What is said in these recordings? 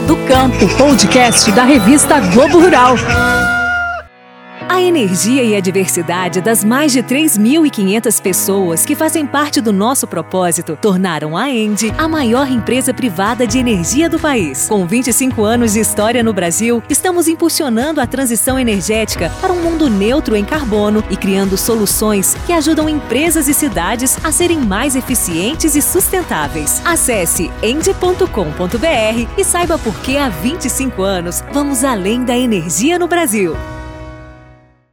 Do Campo, podcast da revista Globo Rural. Energia e a diversidade das mais de 3.500 pessoas que fazem parte do nosso propósito tornaram a Endi a maior empresa privada de energia do país. Com 25 anos de história no Brasil, estamos impulsionando a transição energética para um mundo neutro em carbono e criando soluções que ajudam empresas e cidades a serem mais eficientes e sustentáveis. Acesse endi.com.br e saiba por que há 25 anos vamos além da energia no Brasil.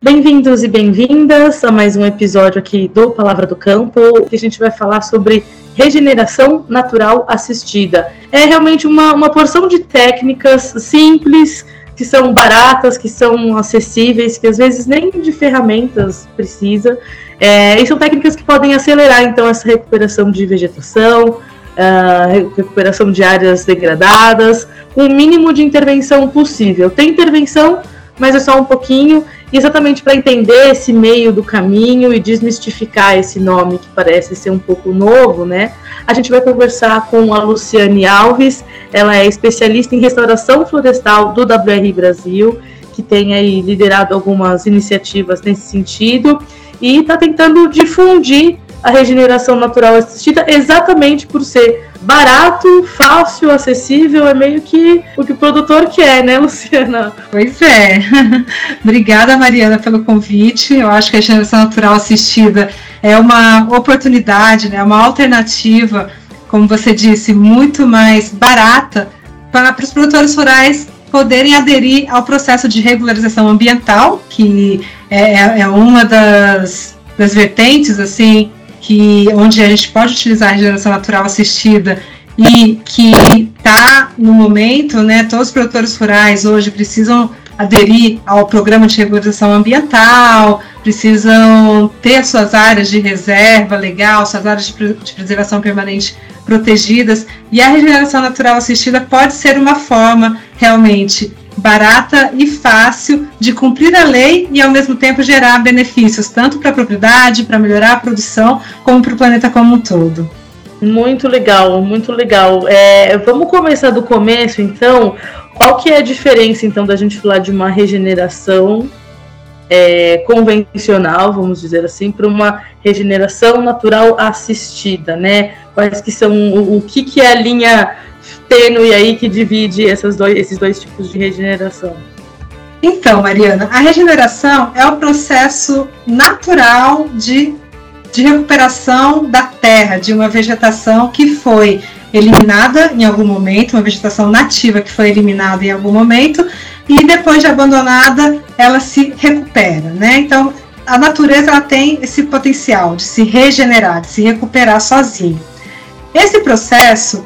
Bem-vindos e bem-vindas a mais um episódio aqui do Palavra do Campo, que a gente vai falar sobre regeneração natural assistida. É realmente uma, uma porção de técnicas simples, que são baratas, que são acessíveis, que às vezes nem de ferramentas precisa. É, e são técnicas que podem acelerar então essa recuperação de vegetação, uh, recuperação de áreas degradadas, com o mínimo de intervenção possível. Tem intervenção, mas é só um pouquinho exatamente para entender esse meio do caminho e desmistificar esse nome que parece ser um pouco novo, né? A gente vai conversar com a Luciane Alves, ela é especialista em restauração florestal do WR Brasil, que tem aí liderado algumas iniciativas nesse sentido e está tentando difundir a regeneração natural assistida exatamente por ser barato, fácil, acessível, é meio que o que o produtor quer, né, Luciana? Pois é. Obrigada, Mariana, pelo convite. Eu acho que a regeneração natural assistida é uma oportunidade, né, uma alternativa, como você disse, muito mais barata para, para os produtores rurais poderem aderir ao processo de regularização ambiental, que é, é, é uma das, das vertentes assim que onde a gente pode utilizar a regeneração natural assistida e que está no momento, né, todos os produtores rurais hoje precisam aderir ao programa de regularização ambiental, precisam ter suas áreas de reserva legal, suas áreas de, de preservação permanente protegidas, e a regeneração natural assistida pode ser uma forma realmente barata e fácil de cumprir a lei e ao mesmo tempo gerar benefícios tanto para a propriedade, para melhorar a produção, como para o planeta como um todo. Muito legal, muito legal. É, vamos começar do começo, então. Qual que é a diferença, então, da gente falar de uma regeneração é, convencional, vamos dizer assim, para uma regeneração natural assistida, né? Quais que são o, o que, que é a linha tênue aí que divide dois, esses dois tipos de regeneração? Então, Mariana, a regeneração é o processo natural de, de recuperação da terra, de uma vegetação que foi eliminada em algum momento, uma vegetação nativa que foi eliminada em algum momento, e depois de abandonada, ela se recupera, né? Então, a natureza ela tem esse potencial de se regenerar, de se recuperar sozinho. Esse processo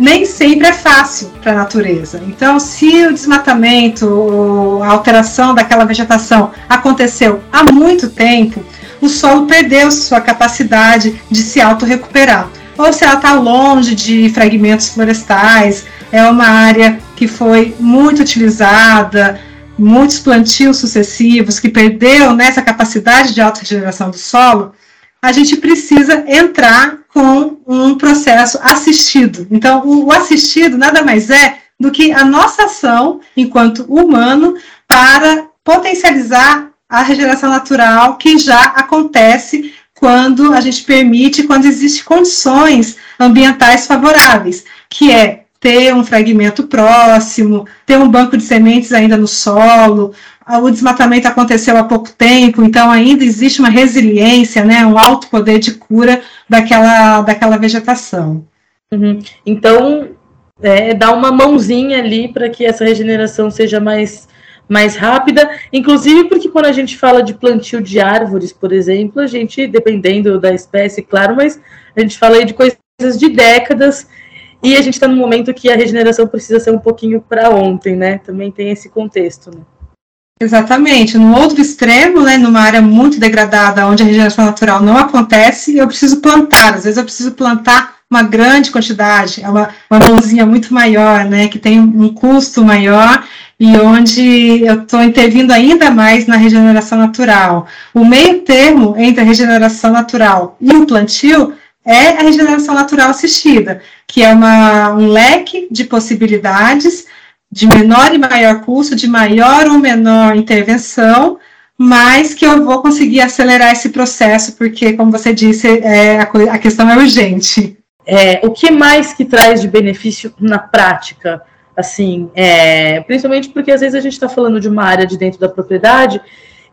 nem sempre é fácil para a natureza. Então, se o desmatamento, a alteração daquela vegetação aconteceu há muito tempo, o solo perdeu sua capacidade de se autorrecuperar. Ou se ela está longe de fragmentos florestais, é uma área que foi muito utilizada, muitos plantios sucessivos, que perdeu nessa capacidade de autorregeneração do solo, a gente precisa entrar com um processo assistido. Então, o assistido nada mais é do que a nossa ação enquanto humano para potencializar a regeneração natural que já acontece quando a gente permite, quando existem condições ambientais favoráveis, que é ter um fragmento próximo, ter um banco de sementes ainda no solo. O desmatamento aconteceu há pouco tempo, então ainda existe uma resiliência, né, um alto poder de cura daquela, daquela vegetação. Uhum. Então, é, dá uma mãozinha ali para que essa regeneração seja mais, mais rápida, inclusive porque quando a gente fala de plantio de árvores, por exemplo, a gente, dependendo da espécie, claro, mas a gente fala aí de coisas de décadas e a gente está num momento que a regeneração precisa ser um pouquinho para ontem, né? Também tem esse contexto, né? Exatamente. No outro extremo, né, numa área muito degradada, onde a regeneração natural não acontece, eu preciso plantar. Às vezes eu preciso plantar uma grande quantidade, é uma, uma mãozinha muito maior, né, que tem um custo maior e onde eu estou intervindo ainda mais na regeneração natural. O meio termo entre a regeneração natural e o plantio é a regeneração natural assistida, que é uma, um leque de possibilidades de menor e maior custo, de maior ou menor intervenção, mas que eu vou conseguir acelerar esse processo, porque, como você disse, é, a, questão é urgente. É, o que mais que traz de benefício na prática? Assim, é, principalmente porque às vezes a gente está falando de uma área de dentro da propriedade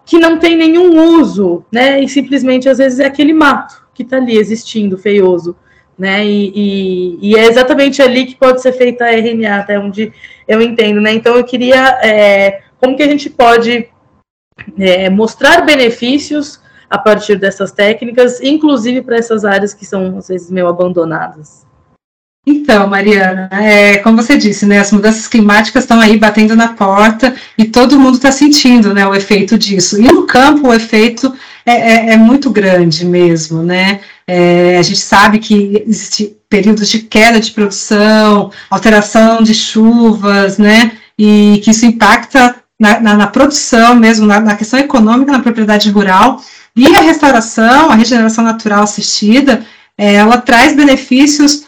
que não tem nenhum uso, né? E simplesmente às vezes é aquele mato que está ali existindo, feioso, né? E, e, e, é exatamente ali que pode ser feita a RNA, até onde eu entendo, né? Então eu queria é, como que a gente pode é, mostrar benefícios a partir dessas técnicas, inclusive para essas áreas que são às vezes meio abandonadas. Então, Mariana, é, como você disse, né, as mudanças climáticas estão aí batendo na porta e todo mundo está sentindo né, o efeito disso. E no campo o efeito é, é, é muito grande mesmo, né? É, a gente sabe que existe períodos de queda de produção, alteração de chuvas, né? E que isso impacta na, na, na produção mesmo, na, na questão econômica na propriedade rural. E a restauração, a regeneração natural assistida, ela traz benefícios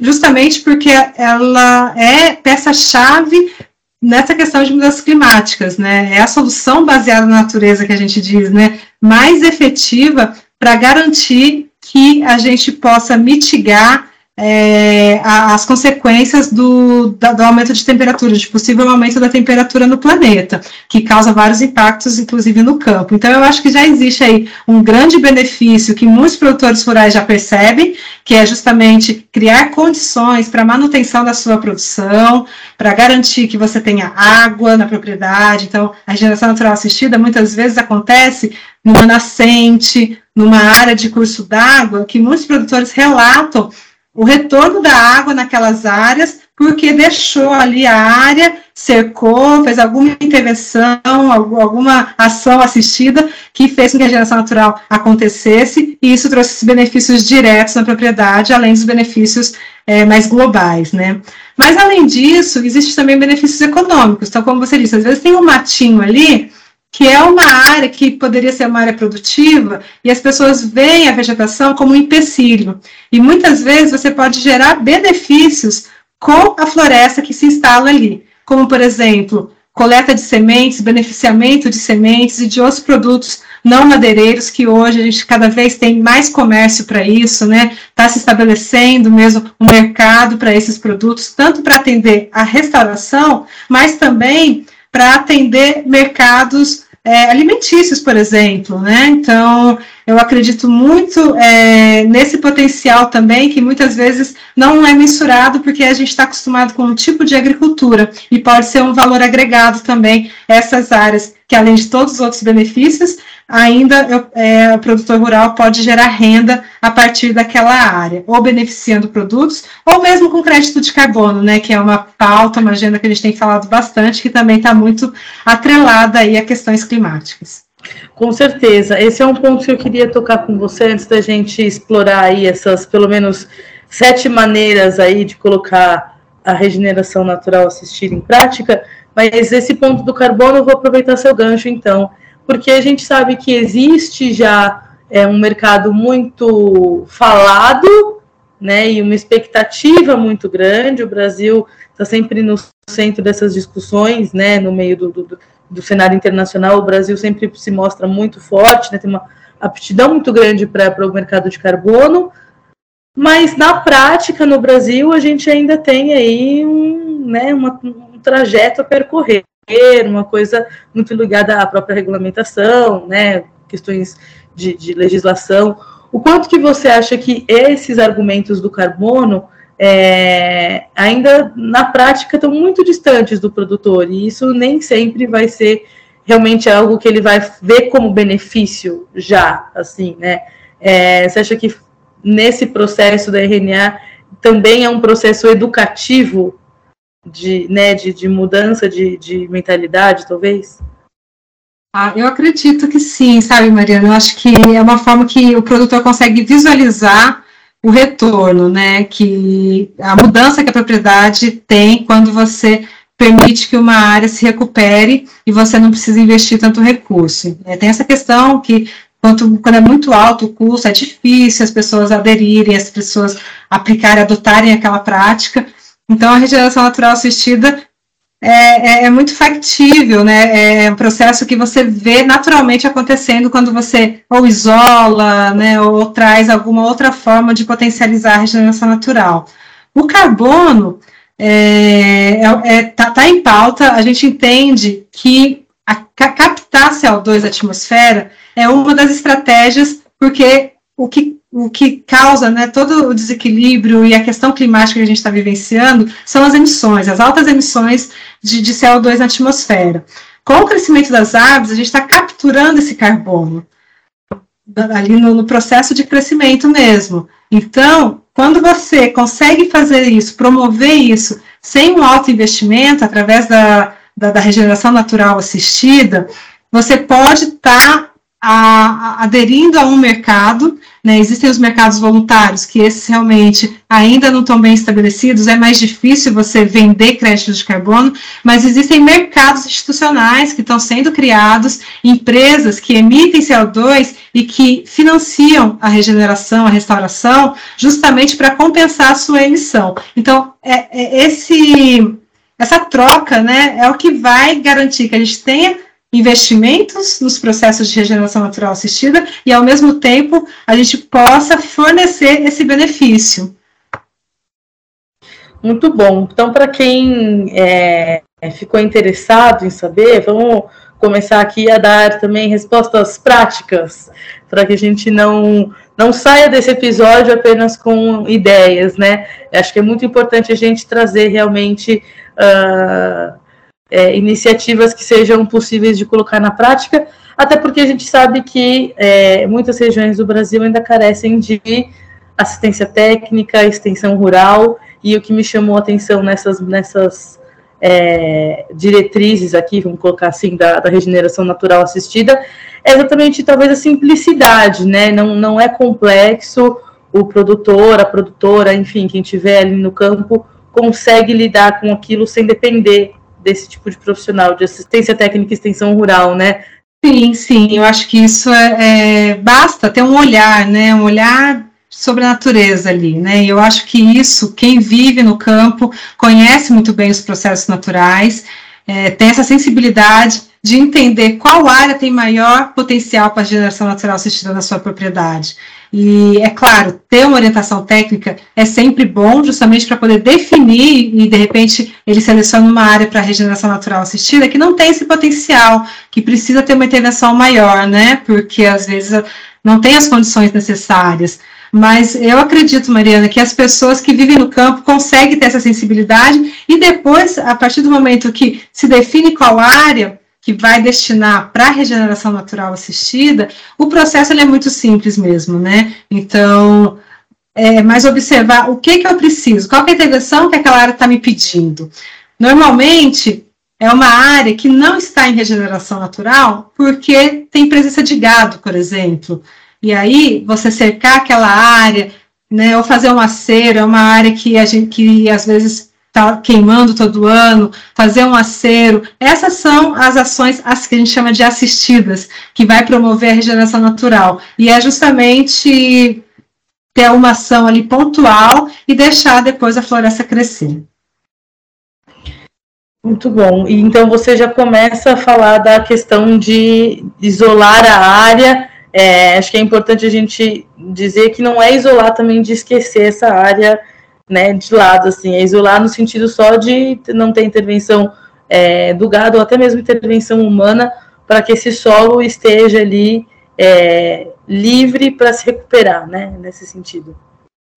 justamente porque ela é peça-chave nessa questão de mudanças climáticas, né? É a solução baseada na natureza que a gente diz, né? Mais efetiva para garantir que a gente possa mitigar é, as consequências do, do, aumento de temperatura, de possível aumento da temperatura no planeta, que causa vários impactos, inclusive no campo. Então, eu acho que já existe aí um grande benefício que muitos produtores rurais já percebem, que é justamente criar condições para manutenção da sua produção, para garantir que você tenha água na propriedade. Então, a regeneração natural assistida muitas vezes acontece numa nascente, numa área de curso d'água, que muitos produtores relatam o retorno da água naquelas áreas, porque deixou ali a área, cercou, fez alguma intervenção, alguma ação assistida que fez com que a geração natural acontecesse, e isso trouxe benefícios diretos na propriedade, além dos benefícios é, mais globais, né? Mas, além disso, existem também benefícios econômicos. Então, como você disse, às vezes tem um matinho ali, que é uma área que poderia ser uma área produtiva, e as pessoas veem a vegetação como um empecilho. E muitas vezes você pode gerar benefícios com a floresta que se instala ali, como, por exemplo, coleta de sementes, beneficiamento de sementes e de outros produtos não madeireiros, que hoje a gente cada vez tem mais comércio para isso, né? Está se estabelecendo mesmo um mercado para esses produtos, tanto para atender a restauração, mas também para atender mercados é, alimentícios, por exemplo, né? Então, eu acredito muito é, nesse potencial também, que muitas vezes não é mensurado, porque a gente está acostumado com um tipo de agricultura, e pode ser um valor agregado também essas áreas, que além de todos os outros benefícios, ainda é, o produtor rural pode gerar renda a partir daquela área, ou beneficiando produtos, ou mesmo com crédito de carbono, né, que é uma pauta, uma agenda que a gente tem falado bastante, que também está muito atrelada aí a questões climáticas. Com certeza, esse é um ponto que eu queria tocar com você antes da gente explorar aí essas, pelo menos, sete maneiras aí de colocar a regeneração natural assistida em prática, mas esse ponto do carbono eu vou aproveitar seu gancho então porque a gente sabe que existe já é, um mercado muito falado, né, e uma expectativa muito grande. O Brasil está sempre no centro dessas discussões, né, no meio do, do, do, cenário internacional. O Brasil sempre se mostra muito forte, né, tem uma aptidão muito grande para o mercado de carbono, mas na prática no Brasil a gente ainda tem aí um, né, uma, um trajeto a percorrer uma coisa muito ligada à própria regulamentação, né, questões de, de legislação. O quanto que você acha que esses argumentos do carbono é, ainda na prática estão muito distantes do produtor e isso nem sempre vai ser realmente algo que ele vai ver como benefício já, assim, né? É, você acha que nesse processo da RNA também é um processo educativo de, né, de, de mudança de, de mentalidade, talvez? Ah, eu acredito que sim, sabe, Mariana? Eu acho que é uma forma que o produtor consegue visualizar o retorno, né? Que a mudança que a propriedade tem quando você permite que uma área se recupere e você não precisa investir tanto recurso. É, tem essa questão que quanto, quando é muito alto o custo, é difícil as pessoas aderirem, as pessoas aplicarem, adotarem aquela prática. Então, a regeneração natural assistida é, é, é, muito factível, né? É um processo que você vê naturalmente acontecendo quando você ou isola, né, ou traz alguma outra forma de potencializar a regeneração natural. O carbono está é, é, tá em pauta, a gente entende que a, captar CO2 da atmosfera é uma das estratégias, porque o que, o que causa né, todo o desequilíbrio e a questão climática que a gente está vivenciando são as emissões, as altas emissões de, de CO2 na atmosfera. Com o crescimento das árvores, a gente está capturando esse carbono ali no, no, processo de crescimento mesmo. Então, quando você consegue fazer isso, promover isso, sem um alto investimento, através da, da, da regeneração natural assistida, você pode estar tá a, aderindo a um mercado, né, existem os mercados voluntários, que esses realmente ainda não estão bem estabelecidos, é mais difícil você vender créditos de carbono, mas existem mercados institucionais que estão sendo criados, empresas que emitem CO2 e que financiam a regeneração, a restauração, justamente para compensar a sua emissão. Então, é, é esse, essa troca né, é o que vai garantir que a gente tenha investimentos nos processos de regeneração natural assistida e, ao mesmo tempo, a gente possa fornecer esse benefício. Muito bom. Então, para quem é, ficou interessado em saber, vamos começar aqui a dar também respostas práticas, para que a gente não, não saia desse episódio apenas com ideias, né? Acho que é muito importante a gente trazer realmente. Uh, é, iniciativas que sejam possíveis de colocar na prática, até porque a gente sabe que é, muitas regiões do Brasil ainda carecem de assistência técnica, extensão rural, e o que me chamou a atenção nessas, nessas é, diretrizes aqui, vamos colocar assim, da, da, regeneração natural assistida, é exatamente talvez a simplicidade, né? Não, não é complexo, o produtor, a produtora, enfim, quem estiver ali no campo, consegue lidar com aquilo sem depender desse tipo de profissional de assistência técnica e extensão rural, né? Sim, sim, eu acho que isso é, é, basta ter um olhar, né? Um olhar sobre a natureza ali, né? E eu acho que isso, quem vive no campo, conhece muito bem os processos naturais, é, tem essa sensibilidade de entender qual área tem maior potencial para a geração natural assistida na sua propriedade. E, é claro, ter uma orientação técnica é sempre bom, justamente para poder definir e, de repente, ele seleciona uma área para regeneração natural assistida que não tem esse potencial, que precisa ter uma intervenção maior, né? Porque, às vezes, não tem as condições necessárias. Mas eu acredito, Mariana, que as pessoas que vivem no campo conseguem ter essa sensibilidade e depois, a partir do momento que se define qual área, que vai destinar para a regeneração natural assistida, o processo é muito simples mesmo, né? Então, é mais observar o que, que eu preciso, qual é a intervenção que aquela área está me pedindo. Normalmente, é uma área que não está em regeneração natural porque tem presença de gado, por exemplo. E aí, você cercar aquela área, né, ou fazer um acero, é uma área que a gente que às vezes está queimando todo ano, fazer um acero. Essas são as ações as que a gente chama de assistidas, que vai promover a regeneração natural. E é justamente ter uma ação ali pontual e deixar depois a floresta crescer. Muito bom. E então você já começa a falar da questão de isolar a área. É, acho que é importante a gente dizer que não é isolar também de esquecer essa área né, de lado, assim, é isolar no sentido só de não ter intervenção é, do gado, ou até mesmo intervenção humana, para que esse solo esteja ali é, livre para se recuperar, né, nesse sentido.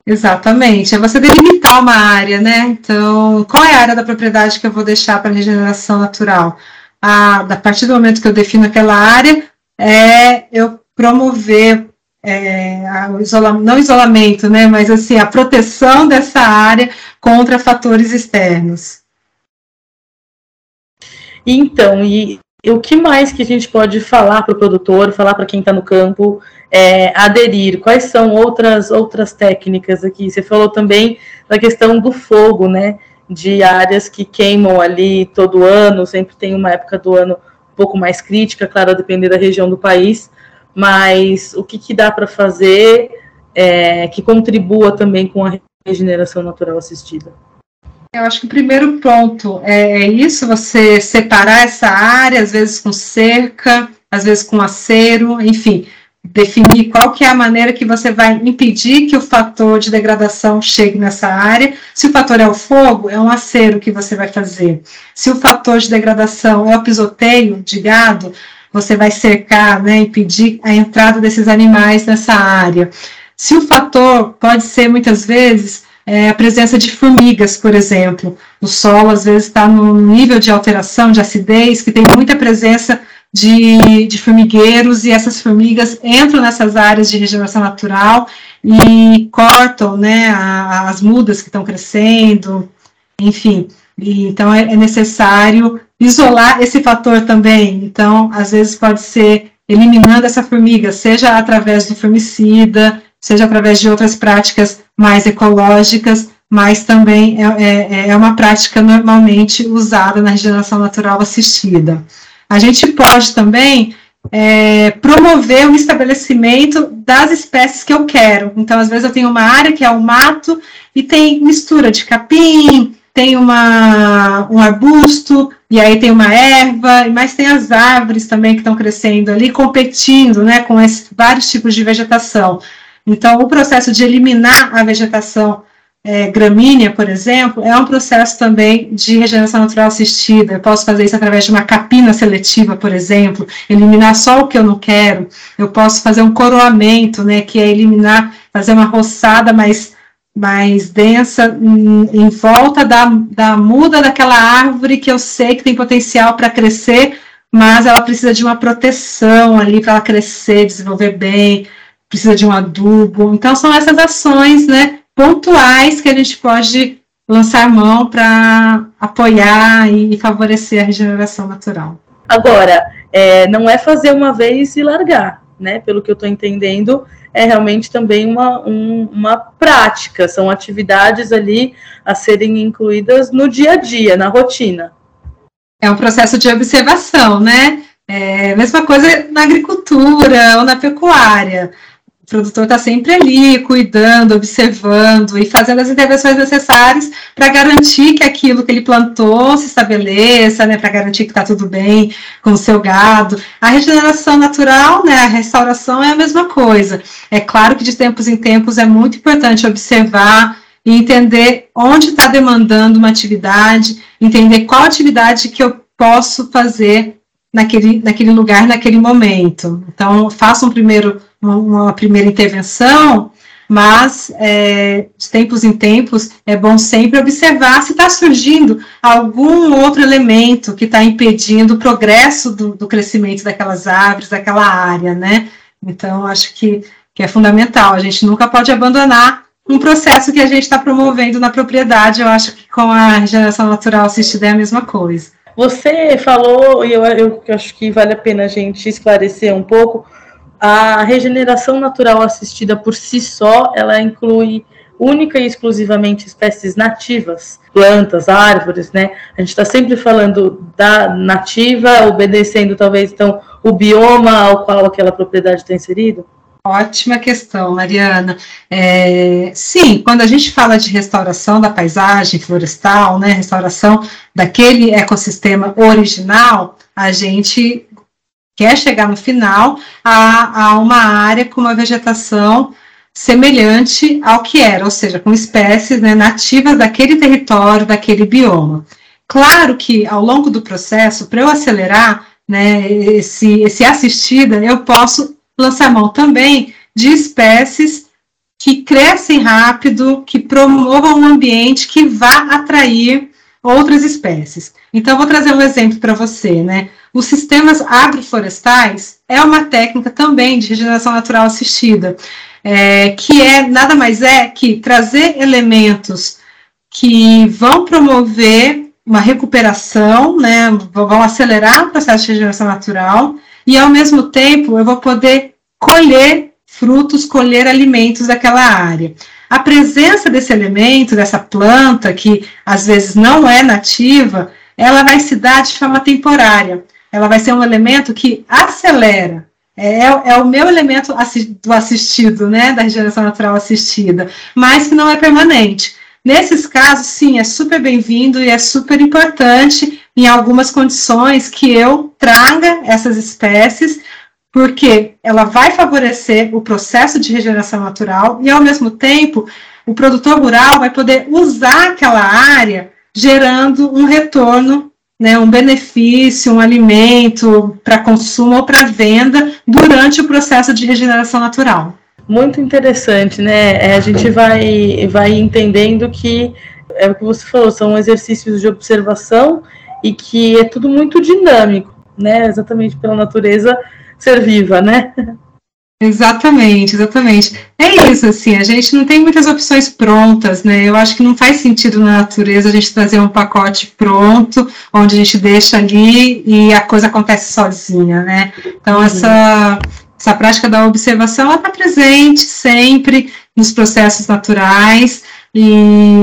Exatamente, é você delimitar uma área, né? Então, qual é a área da propriedade que eu vou deixar para regeneração natural? A, a partir do momento que eu defino aquela área, é eu promover é, isola, não isolamento, né, mas assim, a proteção dessa área contra fatores externos. Então, e, e o que mais que a gente pode falar para o produtor, falar para quem está no campo, é, aderir? Quais são outras, outras técnicas aqui? Você falou também da questão do fogo, né? De áreas que queimam ali todo ano, sempre tem uma época do ano um pouco mais crítica, claro, a depender da região do país, mas o que, que dá para fazer é, que contribua também com a regeneração natural assistida? Eu acho que o primeiro ponto é, é isso, você separar essa área, às vezes com cerca, às vezes com acero, enfim, definir qual que é a maneira que você vai impedir que o fator de degradação chegue nessa área. Se o fator é o fogo, é um acero que você vai fazer. Se o fator de degradação é o pisoteio de gado, você vai cercar, né, impedir a entrada desses animais nessa área. Se o fator pode ser muitas vezes é, a presença de formigas, por exemplo. O solo, às vezes, está num nível de alteração, de acidez, que tem muita presença de, de, formigueiros, e essas formigas entram nessas áreas de regeneração natural e cortam né, a, as mudas que estão crescendo, enfim. E, então, é, é necessário isolar esse fator também. Então, às vezes, pode ser eliminando essa formiga, seja através do formicida, seja através de outras práticas mais ecológicas, mas também é, é, é, uma prática normalmente usada na regeneração natural assistida. A gente pode também é, promover o estabelecimento das espécies que eu quero. Então, às vezes, eu tenho uma área que é o mato e tem mistura de capim, tem uma, um arbusto, e aí tem uma erva, mas tem as árvores também que estão crescendo ali, competindo né, com esses, vários tipos de vegetação. Então, o processo de eliminar a vegetação é, gramínea, por exemplo, é um processo também de regeneração natural assistida. Eu posso fazer isso através de uma capina seletiva, por exemplo, eliminar só o que eu não quero. Eu posso fazer um coroamento, né, que é eliminar, fazer uma roçada mais, mais densa em, volta da, da muda daquela árvore que eu sei que tem potencial para crescer, mas ela precisa de uma proteção ali para ela crescer, desenvolver bem precisa de um adubo. Então, são essas ações né, pontuais que a gente pode lançar mão para apoiar e favorecer a regeneração natural. Agora, é, não é fazer uma vez e largar, né? Pelo que eu estou entendendo, é realmente também uma, um, uma prática, são atividades ali a serem incluídas no dia a dia, na rotina. É um processo de observação, né? É, mesma coisa na agricultura ou na pecuária produtor está sempre ali, cuidando, observando e fazendo as intervenções necessárias para garantir que aquilo que ele plantou se estabeleça, né, para garantir que está tudo bem com o seu gado. A regeneração natural, né, a restauração é a mesma coisa. É claro que de tempos em tempos é muito importante observar e entender onde está demandando uma atividade, entender qual atividade que eu posso fazer naquele, naquele lugar, naquele momento. Então, faça um primeiro uma primeira intervenção, mas é, de tempos em tempos é bom sempre observar se está surgindo algum outro elemento que está impedindo o progresso do, do, crescimento daquelas árvores, daquela área, né? Então, acho que, que é fundamental. A gente nunca pode abandonar um processo que a gente está promovendo na propriedade. Eu acho que com a regeneração natural assistida é a mesma coisa. Você falou, e eu, eu acho que vale a pena a gente esclarecer um pouco, a regeneração natural assistida por si só, ela inclui única e exclusivamente espécies nativas, plantas, árvores, né? A gente está sempre falando da nativa, obedecendo talvez então o bioma ao qual aquela propriedade está inserido? Ótima questão, Mariana. É, sim, quando a gente fala de restauração da paisagem florestal, né, restauração daquele ecossistema original, a gente quer chegar no final a, a uma área com uma vegetação semelhante ao que era, ou seja, com espécies né, nativas daquele território, daquele bioma. Claro que ao longo do processo, para eu acelerar né, esse, esse assistida, eu posso lançar mão também de espécies que crescem rápido, que promovam um ambiente que vá atrair outras espécies. Então, vou trazer um exemplo para você, né? Os sistemas agroflorestais é uma técnica também de regeneração natural assistida, é, que é nada mais é que trazer elementos que vão promover uma recuperação, né, vão acelerar o processo de regeneração natural, e ao mesmo tempo eu vou poder colher frutos, colher alimentos daquela área. A presença desse elemento, dessa planta, que às vezes não é nativa, ela vai se dar de forma temporária ela vai ser um elemento que acelera é, é o meu elemento do assistido, né, da regeneração natural assistida, mas que não é permanente. Nesses casos, sim, é super bem-vindo e é super importante em algumas condições que eu traga essas espécies, porque ela vai favorecer o processo de regeneração natural e, ao mesmo tempo, o produtor rural vai poder usar aquela área gerando um retorno né, um benefício, um alimento para consumo ou para venda durante o processo de regeneração natural. Muito interessante, né? É, a gente vai, vai entendendo que é o que você falou, são exercícios de observação e que é tudo muito dinâmico, né? Exatamente pela natureza ser viva, né? Exatamente, exatamente. É isso, assim, a gente não tem muitas opções prontas, né? Eu acho que não faz sentido na natureza a gente trazer um pacote pronto, onde a gente deixa ali e a coisa acontece sozinha, né? Então, uhum. essa, essa prática da observação, ela está presente sempre nos processos naturais e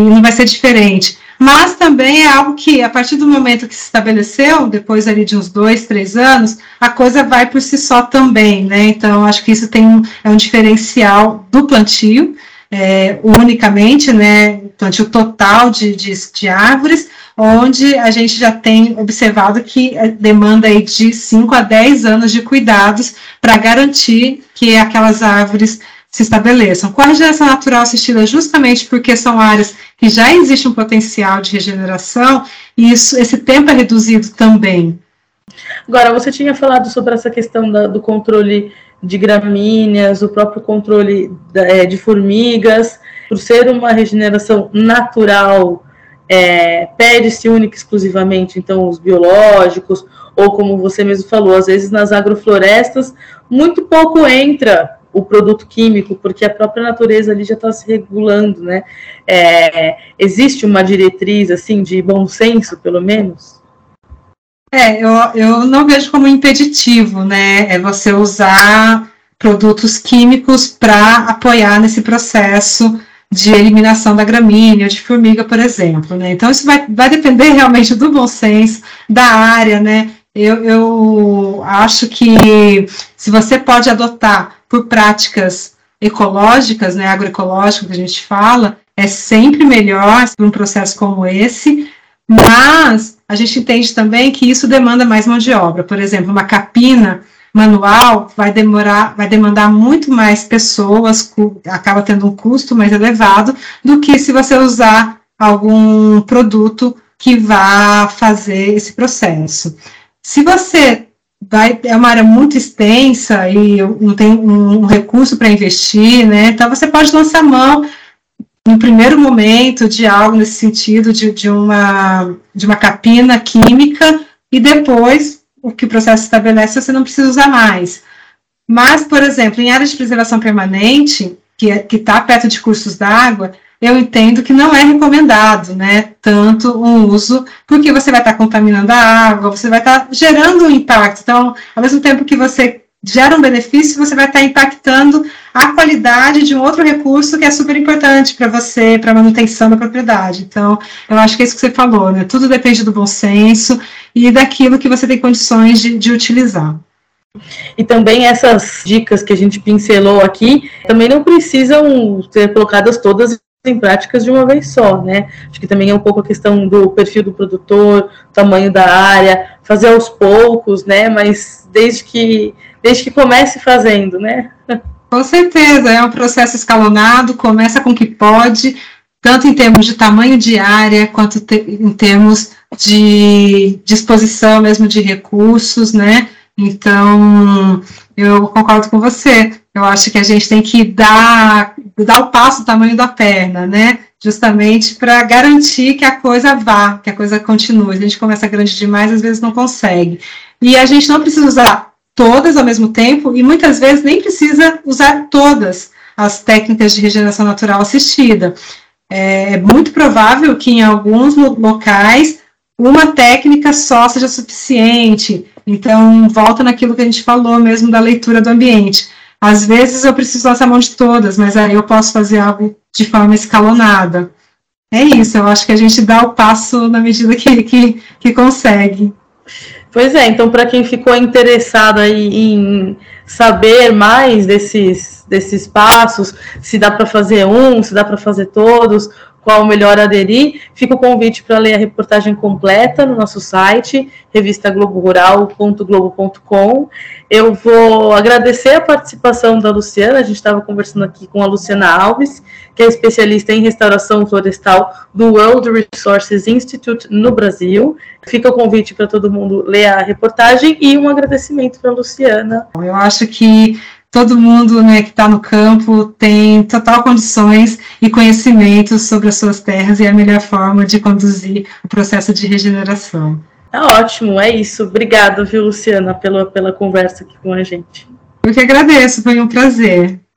não vai ser diferente. Mas também é algo que, a partir do momento que se estabeleceu, depois ali de uns dois, três anos, a coisa vai por si só também, né? Então, acho que isso tem um, é um diferencial do plantio, é, unicamente, né? Plantio total de, de, de árvores, onde a gente já tem observado que demanda aí de 5 a 10 anos de cuidados para garantir que aquelas árvores se estabeleçam. Com a regeneração natural assistida, justamente porque são áreas que já existe um potencial de regeneração, e isso, esse tempo é reduzido também. Agora, você tinha falado sobre essa questão da, do controle de gramíneas, o próprio controle da, é, de formigas, por ser uma regeneração natural, é, pede-se única exclusivamente, então, os biológicos, ou como você mesmo falou, às vezes nas agroflorestas, muito pouco entra o produto químico, porque a própria natureza ali já está se regulando, né? É, existe uma diretriz, assim, de bom senso, pelo menos? É, eu, eu não vejo como impeditivo, né? É você usar produtos químicos para apoiar nesse processo de eliminação da gramínea, de formiga, por exemplo, né? Então, isso vai, vai depender realmente do bom senso, da área, né? Eu, eu acho que se você pode adotar por práticas ecológicas, né, agroecológicas que a gente fala, é sempre melhor um processo como esse, mas a gente entende também que isso demanda mais mão de obra. Por exemplo, uma capina manual vai demorar, vai demandar muito mais pessoas, acaba tendo um custo mais elevado do que se você usar algum produto que vá fazer esse processo. Se você vai, é uma área muito extensa e não tem um, recurso para investir, né? Então você pode lançar mão no primeiro momento de algo nesse sentido de, de, uma, de uma capina química e depois o que o processo estabelece você não precisa usar mais. Mas, por exemplo, em áreas de preservação permanente, que é, está perto de cursos d'água, eu entendo que não é recomendado, né, tanto um uso, porque você vai estar contaminando a água, você vai estar gerando um impacto. Então, ao mesmo tempo que você gera um benefício, você vai estar impactando a qualidade de um outro recurso que é super importante para você, para a manutenção da propriedade. Então, eu acho que é isso que você falou, né? Tudo depende do bom senso e daquilo que você tem condições de, de utilizar. E também essas dicas que a gente pincelou aqui também não precisam ser colocadas todas em práticas de uma vez só, né? Acho que também é um pouco a questão do perfil do produtor, tamanho da área, fazer aos poucos, né? Mas desde que desde que comece fazendo, né? Com certeza, é um processo escalonado, começa com o que pode, tanto em termos de tamanho de área, quanto te, em termos de disposição mesmo de recursos, né? Então, eu concordo com você. Eu acho que a gente tem que dar, dar o passo do tamanho da perna, né? Justamente para garantir que a coisa vá, que a coisa continue. A gente começa grande demais, às vezes não consegue. E a gente não precisa usar todas ao mesmo tempo, e muitas vezes nem precisa usar todas as técnicas de regeneração natural assistida. É muito provável que em alguns locais uma técnica só seja suficiente. Então, volta naquilo que a gente falou mesmo da leitura do ambiente. Às vezes eu preciso lançar mão de todas, mas aí eu posso fazer algo de forma escalonada. É isso, eu acho que a gente dá o passo na medida que, que, que consegue. Pois é, então para quem ficou interessado aí em saber mais desses, desses passos, se dá para fazer um, se dá para fazer todos, qual melhor aderir, fica o convite para ler a reportagem completa no nosso site, revistagloborural.globo.com. Eu vou agradecer a participação da Luciana, a gente estava conversando aqui com a Luciana Alves, que é especialista em restauração florestal do World Resources Institute no Brasil. Fica o convite para todo mundo ler a reportagem e um agradecimento para a Luciana. Eu acho que todo mundo né, que está no campo tem total condições e conhecimento sobre as suas terras e a melhor forma de conduzir o processo de regeneração. É ótimo, é isso. Obrigada, viu, Luciana, pela, pela conversa aqui com a gente. Eu que agradeço, foi um prazer.